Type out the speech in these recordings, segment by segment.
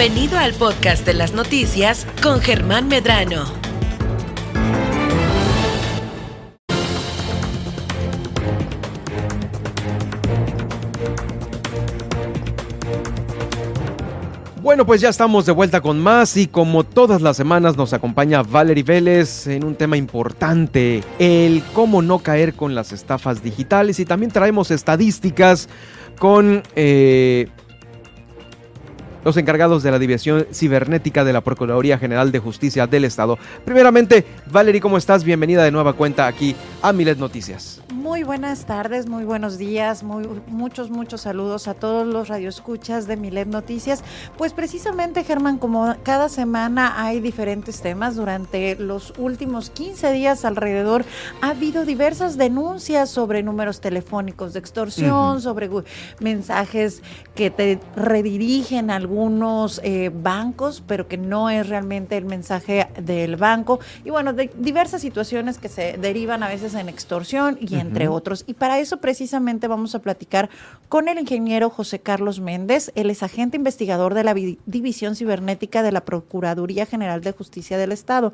Bienvenido al podcast de las noticias con Germán Medrano. Bueno, pues ya estamos de vuelta con más y como todas las semanas nos acompaña Valerie Vélez en un tema importante, el cómo no caer con las estafas digitales y también traemos estadísticas con eh, los encargados de la División Cibernética de la Procuraduría General de Justicia del Estado. Primeramente, Valerie, ¿cómo estás? Bienvenida de nueva cuenta aquí a Milet Noticias. Muy buenas tardes, muy buenos días, muy, muchos, muchos saludos a todos los radioescuchas de Milet Noticias. Pues precisamente, Germán, como cada semana hay diferentes temas, durante los últimos 15 días alrededor ha habido diversas denuncias sobre números telefónicos de extorsión, sobre mensajes que te redirigen a algunos eh, bancos, pero que no es realmente el mensaje del banco. Y bueno, de diversas situaciones que se derivan a veces en extorsión y entre otros. Y para eso precisamente vamos a platicar con el ingeniero José Carlos Méndez. Él es agente investigador de la División Cibernética de la Procuraduría General de Justicia del Estado.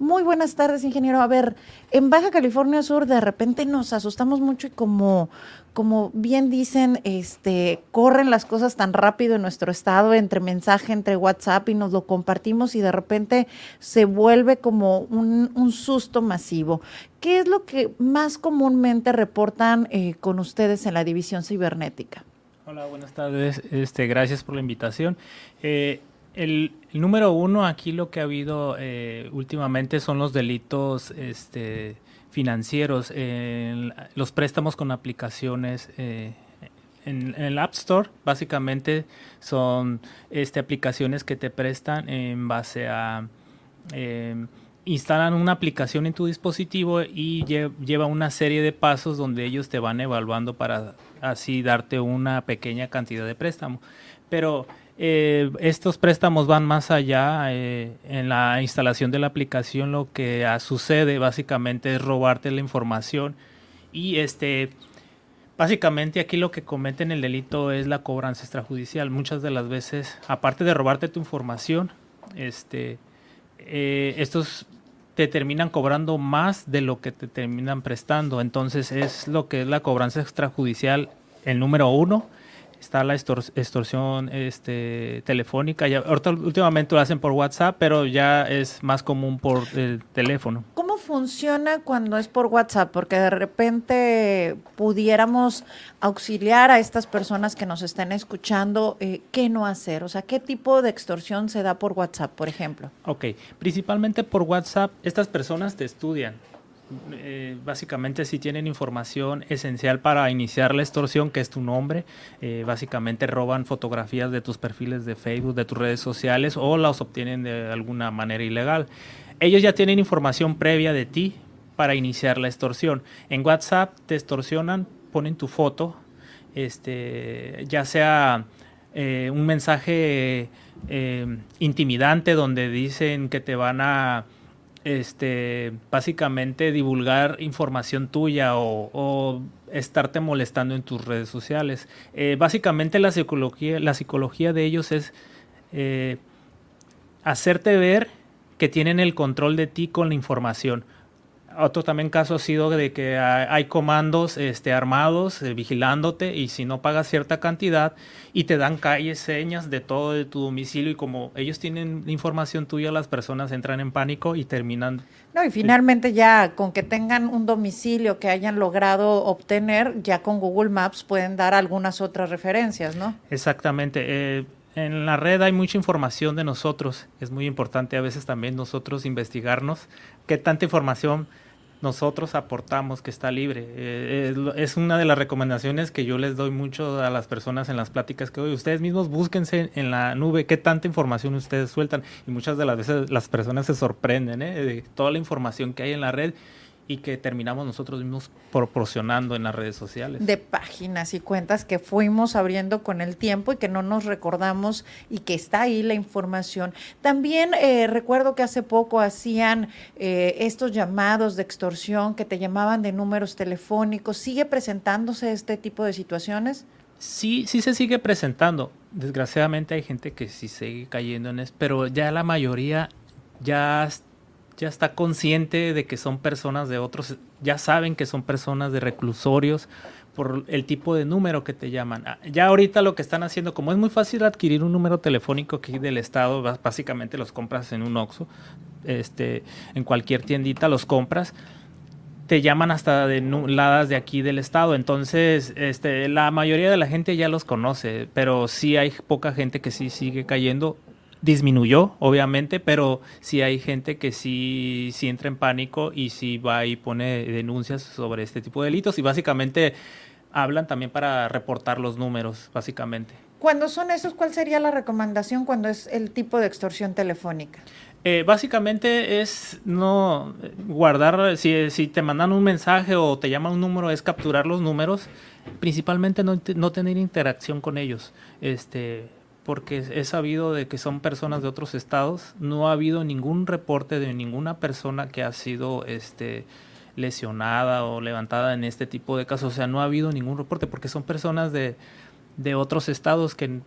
Muy buenas tardes, ingeniero. A ver, en Baja California Sur de repente nos asustamos mucho y como, como bien dicen, este, corren las cosas tan rápido en nuestro estado, entre mensaje, entre WhatsApp y nos lo compartimos y de repente se vuelve como un, susto masivo. ¿Qué es lo que más comúnmente reportan eh, con ustedes en la división cibernética? Hola, buenas tardes. Este, gracias por la invitación. Eh, el, número uno aquí lo que ha habido eh, últimamente son los delitos este, financieros, los préstamos con aplicaciones. En, en, el App Store básicamente son este, aplicaciones que te prestan en base a instalan una aplicación en tu dispositivo y lleva una serie de pasos donde ellos te van evaluando para así darte una pequeña cantidad de préstamo. Pero eh, estos préstamos van más allá. Eh, en la instalación de la aplicación lo que sucede básicamente es robarte la información y este... Básicamente aquí lo que cometen el delito es la cobranza extrajudicial. Muchas de las veces, aparte de robarte tu información, este, eh, estos te terminan cobrando más de lo que te terminan prestando. Entonces es lo que es la cobranza extrajudicial, el número uno. Está la extorsión este, telefónica. Ya, ahorita últimamente lo hacen por WhatsApp, pero ya es más común por el teléfono funciona cuando es por WhatsApp? Porque de repente pudiéramos auxiliar a estas personas que nos estén escuchando, eh, ¿qué no hacer? O sea, ¿qué tipo de extorsión se da por WhatsApp, por ejemplo? Ok, principalmente por WhatsApp, estas personas te estudian. Eh, básicamente si tienen información esencial para iniciar la extorsión, que es tu nombre, eh, básicamente roban fotografías de tus perfiles de Facebook, de tus redes sociales o las obtienen de alguna manera ilegal ellos ya tienen información previa de ti para iniciar la extorsión. En WhatsApp te extorsionan, ponen tu foto, este, ya sea eh, un mensaje eh, intimidante donde dicen que te van a este, básicamente divulgar información tuya o, estarte molestando en tus redes sociales. Eh, básicamente la psicología, la psicología de ellos es hacerte ver que tienen el control de ti con la información. Otro también caso ha sido de que hay comandos este, armados eh, vigilándote y si no pagas cierta cantidad y te dan calles, señas de todo de tu domicilio y como ellos tienen información tuya, las personas entran en pánico y terminan. No, y finalmente ya con que tengan un domicilio que hayan logrado obtener, ya con Google Maps pueden dar algunas otras referencias, ¿no? Exactamente. Eh, en la red hay mucha información de nosotros. Es muy importante a veces también nosotros investigarnos qué tanta información nosotros aportamos que está libre. Eh, es una de las recomendaciones que yo les doy mucho a las personas en las pláticas que doy. Ustedes mismos búsquense en la nube qué tanta información ustedes sueltan. Y muchas de las veces las personas se sorprenden ¿eh? de toda la información que hay en la red y que terminamos nosotros mismos proporcionando en las redes sociales. De páginas y cuentas que fuimos abriendo con el tiempo y que no nos recordamos y que está ahí la información. También eh, recuerdo que hace poco hacían eh, estos llamados de extorsión que te llamaban de números telefónicos. ¿Sigue presentándose este tipo de situaciones? Sí, sí se sigue presentando. Desgraciadamente hay gente que sí sigue cayendo en eso, pero ya la mayoría ya, ya está consciente de que son personas de otros, ya saben que son personas de reclusorios por el tipo de número que te llaman. Ah, ya ahorita lo que están haciendo, como es muy fácil adquirir un número telefónico aquí del estado, básicamente los compras en un Oxxo, este, en cualquier tiendita los compras te llaman hasta de ladas de aquí del estado. Entonces, este, la mayoría de la gente ya los conoce, pero sí hay poca gente que sí sigue cayendo. Disminuyó, obviamente, pero sí hay gente que sí, sí entra en pánico y sí va y pone denuncias sobre este tipo de delitos. Y básicamente hablan también para reportar los números, básicamente. Cuando son esos, ¿cuál sería la recomendación cuando es el tipo de extorsión telefónica? Eh, básicamente es no guardar, si, si, te mandan un mensaje o te llaman un número, es capturar los números, principalmente no, no tener interacción con ellos, este, porque he sabido de que son personas de otros estados, no ha habido ningún reporte de ninguna persona que ha sido este, lesionada o levantada en este tipo de casos, o sea, no ha habido ningún reporte porque son personas de, de otros estados que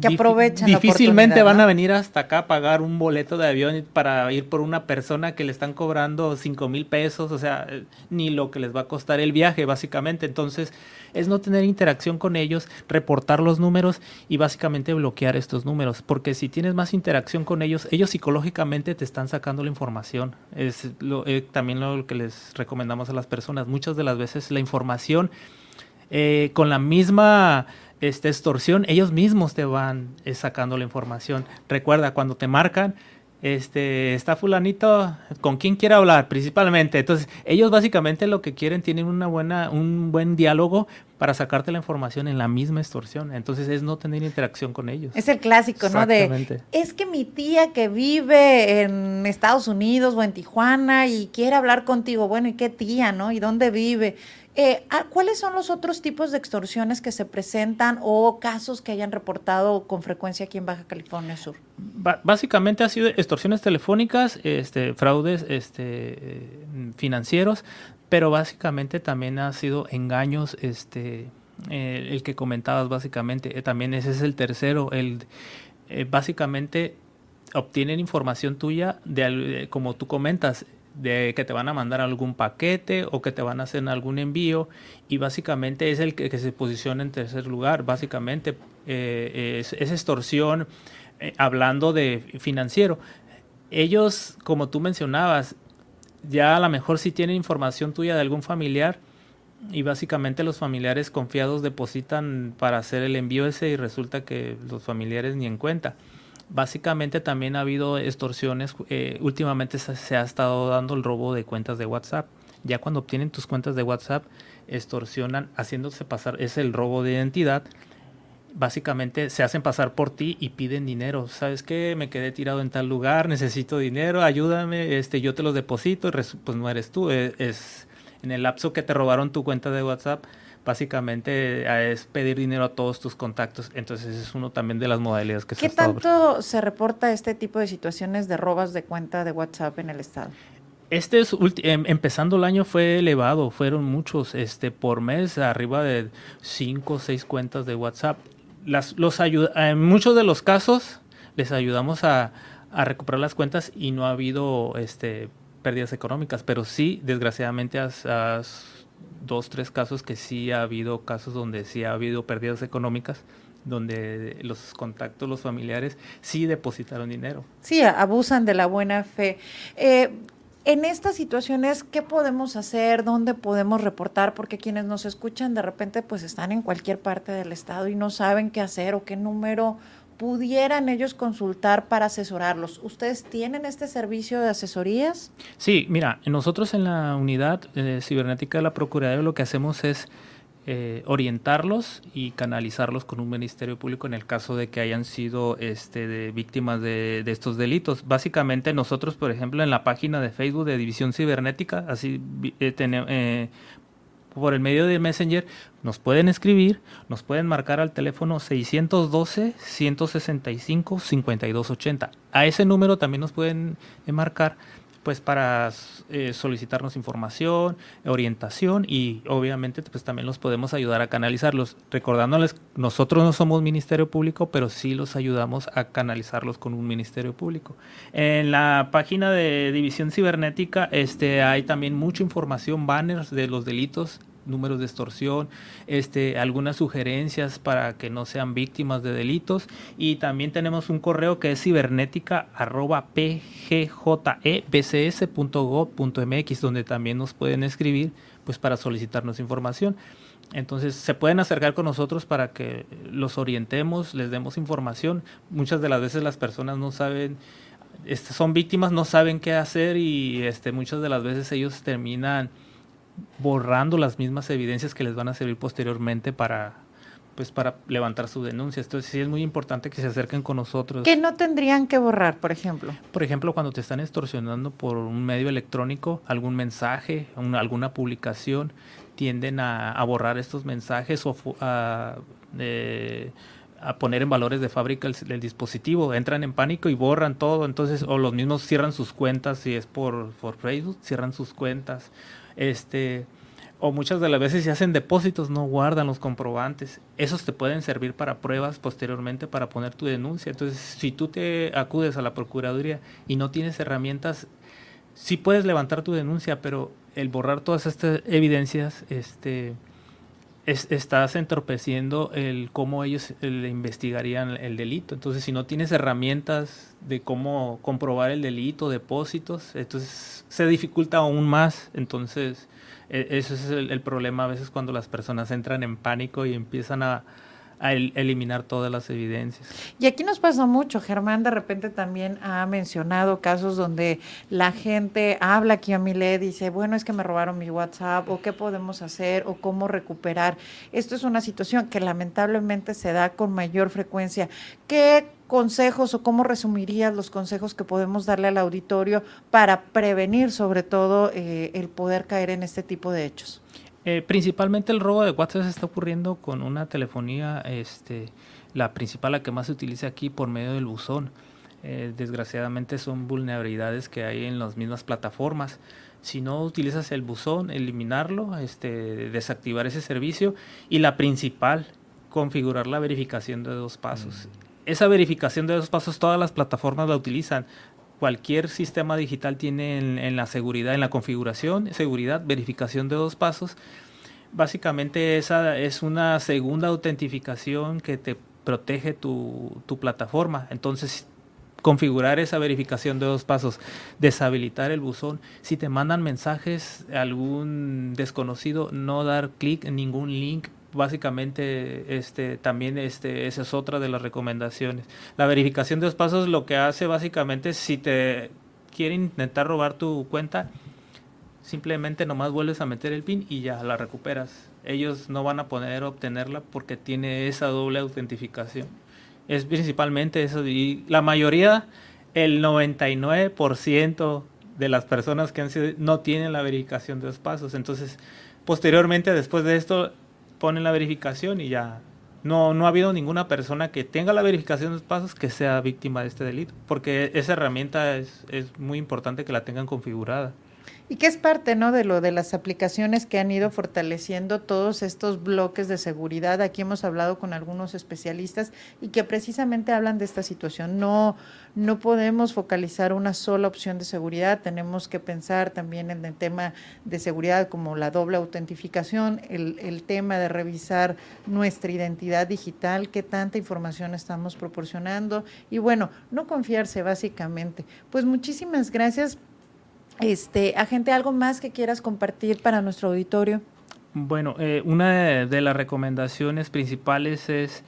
que aprovechan difícilmente van a venir hasta acá a pagar un boleto de avión para ir por una persona que le están cobrando cinco mil pesos, o sea, ni lo que les va a costar el viaje, básicamente. Entonces, es no tener interacción con ellos, reportar los números y básicamente bloquear estos números, porque si tienes más interacción con ellos, ellos psicológicamente te están sacando la información. Es lo, eh, también lo que les recomendamos a las personas. Muchas de las veces la información eh, con la misma esta extorsión, ellos mismos te van eh, sacando la información. Recuerda, cuando te marcan, este, está fulanito, ¿con quién quiere hablar? Principalmente. Entonces, ellos básicamente lo que quieren, tienen una buena, un buen diálogo para sacarte la información en la misma extorsión. Entonces, es no tener interacción con ellos. Es el clásico, ¿no? De, es que mi tía que vive en Estados Unidos o en Tijuana y quiere hablar contigo, bueno, ¿y qué tía, no? ¿Y dónde vive? Eh, ah, ¿Cuáles son los otros tipos de extorsiones que se presentan o casos que hayan reportado con frecuencia aquí en Baja California Sur? básicamente ha sido extorsiones telefónicas, este, fraudes este, financieros, pero básicamente también ha sido engaños, este, eh, el que comentabas básicamente, eh, también ese es el tercero, el básicamente obtienen información tuya de como tú comentas de que te van a mandar algún paquete o que te van a hacer algún envío y básicamente es el que, se posiciona en tercer lugar, básicamente eh, es, extorsión eh, hablando de financiero. Ellos, como tú mencionabas, ya a lo mejor si tienen información tuya de algún familiar y básicamente los familiares confiados depositan para hacer el envío ese y resulta que los familiares ni en cuenta. Básicamente también ha habido extorsiones, eh, últimamente se, ha estado dando el robo de cuentas de WhatsApp. Ya cuando obtienen tus cuentas de WhatsApp, extorsionan haciéndose pasar, es el robo de identidad. Básicamente se hacen pasar por ti y piden dinero. ¿Sabes qué? Me quedé tirado en tal lugar, necesito dinero, ayúdame, este, yo te los deposito, pues no eres tú, es, es en el lapso que te robaron tu cuenta de WhatsApp básicamente es pedir dinero a todos tus contactos. Entonces es uno también de las modalidades que se ¿Qué tanto se reporta este tipo de situaciones de robas de cuenta de WhatsApp en el estado? Este es em, empezando el año fue elevado, fueron muchos, este por mes arriba de cinco o seis cuentas de WhatsApp. Las, los en muchos de los casos les ayudamos a, a recuperar las cuentas y no ha habido este pérdidas económicas, pero sí desgraciadamente has, has dos, tres casos que sí ha habido casos donde sí ha habido pérdidas económicas, donde los contactos, los familiares sí depositaron dinero. Sí, abusan de la buena fe. Eh, en estas situaciones, ¿qué podemos hacer? ¿Dónde podemos reportar? Porque quienes nos escuchan de repente pues están en cualquier parte del estado y no saben qué hacer o qué número pudieran ellos consultar para asesorarlos. ¿Ustedes tienen este servicio de asesorías? Sí, mira, nosotros en la unidad eh, cibernética de la Procuraduría lo que hacemos es eh, orientarlos y canalizarlos con un ministerio público en el caso de que hayan sido este, de víctimas de, estos delitos. Básicamente nosotros, por ejemplo, en la página de Facebook de División Cibernética, así eh, tenemos por el medio de Messenger, nos pueden escribir, nos pueden marcar al teléfono 612-165-5280. A ese número también nos pueden eh, marcar pues para eh, solicitarnos información, orientación y obviamente pues también los podemos ayudar a canalizarlos. Recordándoles, nosotros no somos Ministerio Público, pero sí los ayudamos a canalizarlos con un Ministerio Público. En la página de División Cibernética este, hay también mucha información, banners de los delitos números de extorsión, este, algunas sugerencias para que no sean víctimas de delitos y también tenemos un correo que es cibernética arroba pgjebcs.gov.mx donde también nos pueden escribir pues para solicitarnos información. Entonces se pueden acercar con nosotros para que los orientemos, les demos información. Muchas de las veces las personas no saben, este, son víctimas, no saben qué hacer y este, muchas de las veces ellos terminan borrando las mismas evidencias que les van a servir posteriormente para pues para levantar su denuncia. Entonces sí es muy importante que se acerquen con nosotros. ¿Qué no tendrían que borrar, por ejemplo? Por ejemplo, cuando te están extorsionando por un medio electrónico, algún mensaje, alguna publicación, tienden a, borrar estos mensajes o a, a, poner en valores de fábrica el, dispositivo. Entran en pánico y borran todo. Entonces, o los mismos cierran sus cuentas, si es por, por Facebook, cierran sus cuentas este, o muchas de las veces si hacen depósitos no guardan los comprobantes. Esos te pueden servir para pruebas posteriormente para poner tu denuncia. Entonces, si tú te acudes a la Procuraduría y no tienes herramientas, sí puedes levantar tu denuncia, pero el borrar todas estas evidencias, este, estás entorpeciendo el cómo ellos le investigarían el delito. Entonces, si no tienes herramientas de cómo comprobar el delito, depósitos, entonces se dificulta aún más. Entonces, e, ese es el problema a veces cuando las personas entran en pánico y empiezan a, a eliminar todas las evidencias. Y aquí nos pasa mucho, Germán de repente también ha mencionado casos donde la gente habla aquí a mi led, dice, bueno, es que me robaron mi WhatsApp, o qué podemos hacer, o cómo recuperar. Esto es una situación que lamentablemente se da con mayor frecuencia. ¿Qué consejos o cómo resumirías los consejos que podemos darle al auditorio para prevenir sobre todo eh, el poder caer en este tipo de hechos? Eh, principalmente el robo de WhatsApp se está ocurriendo con una telefonía, este, la principal, la que más se utiliza aquí por medio del buzón. Eh, desgraciadamente son vulnerabilidades que hay en las mismas plataformas. Si no utilizas el buzón, eliminarlo, este, desactivar ese servicio y la principal, configurar la verificación de dos pasos. Mm. Esa verificación de dos pasos todas las plataformas la utilizan cualquier sistema digital tiene en, la seguridad, en la configuración, seguridad, verificación de dos pasos. Básicamente esa es una segunda autentificación que te protege tu, plataforma. Entonces, configurar esa verificación de dos pasos, deshabilitar el buzón. Si te mandan mensajes algún desconocido, no dar clic en ningún link básicamente este también este esa es otra de las recomendaciones. La verificación de los pasos lo que hace básicamente si te quieren intentar robar tu cuenta simplemente nomás vuelves a meter el pin y ya la recuperas. Ellos no van a poder obtenerla porque tiene esa doble autentificación. Es principalmente eso y la mayoría el 99% de las personas que han sido no tienen la verificación de los pasos. Entonces posteriormente después de esto ponen la verificación y ya no, no ha habido ninguna persona que tenga la verificación de pasos que sea víctima de este delito, porque esa herramienta es, es muy importante que la tengan configurada. Y que es parte, ¿no? De lo de las aplicaciones que han ido fortaleciendo todos estos bloques de seguridad. Aquí hemos hablado con algunos especialistas y que precisamente hablan de esta situación. No, no podemos focalizar una sola opción de seguridad. Tenemos que pensar también en el tema de seguridad como la doble autentificación, el, el tema de revisar nuestra identidad digital, qué tanta información estamos proporcionando y bueno, no confiarse básicamente. Pues muchísimas gracias este, agente, ¿algo más que quieras compartir para nuestro auditorio? Bueno, eh, una de, las recomendaciones principales es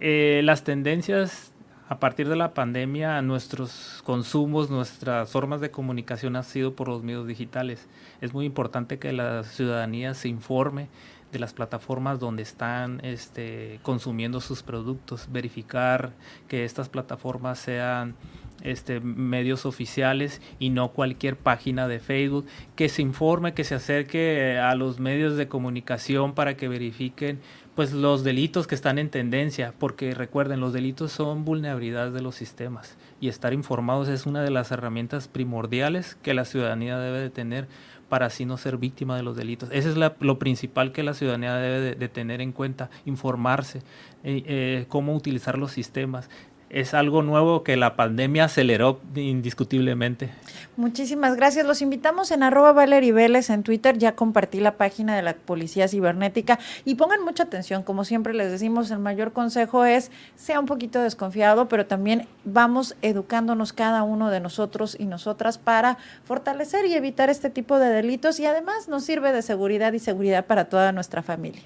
eh, las tendencias a partir de la pandemia, nuestros consumos, nuestras formas de comunicación han sido por los medios digitales. Es muy importante que la ciudadanía se informe de las plataformas donde están este, consumiendo sus productos, verificar que estas plataformas sean este, medios oficiales y no cualquier página de Facebook, que se informe, que se acerque a los medios de comunicación para que verifiquen pues los delitos que están en tendencia, porque recuerden, los delitos son vulnerabilidades de los sistemas y estar informados es una de las herramientas primordiales que la ciudadanía debe de tener para así no ser víctima de los delitos. Eso es lo principal que la ciudadanía debe de, tener en cuenta, informarse, eh, eh, cómo utilizar los sistemas es algo nuevo que la pandemia aceleró indiscutiblemente. Muchísimas gracias. Los invitamos en arroba Vélez en Twitter. Ya compartí la página de la Policía Cibernética y pongan mucha atención. Como siempre les decimos, el mayor consejo es sea un poquito desconfiado, pero también vamos educándonos cada uno de nosotros y nosotras para fortalecer y evitar este tipo de delitos y además nos sirve de seguridad y seguridad para toda nuestra familia.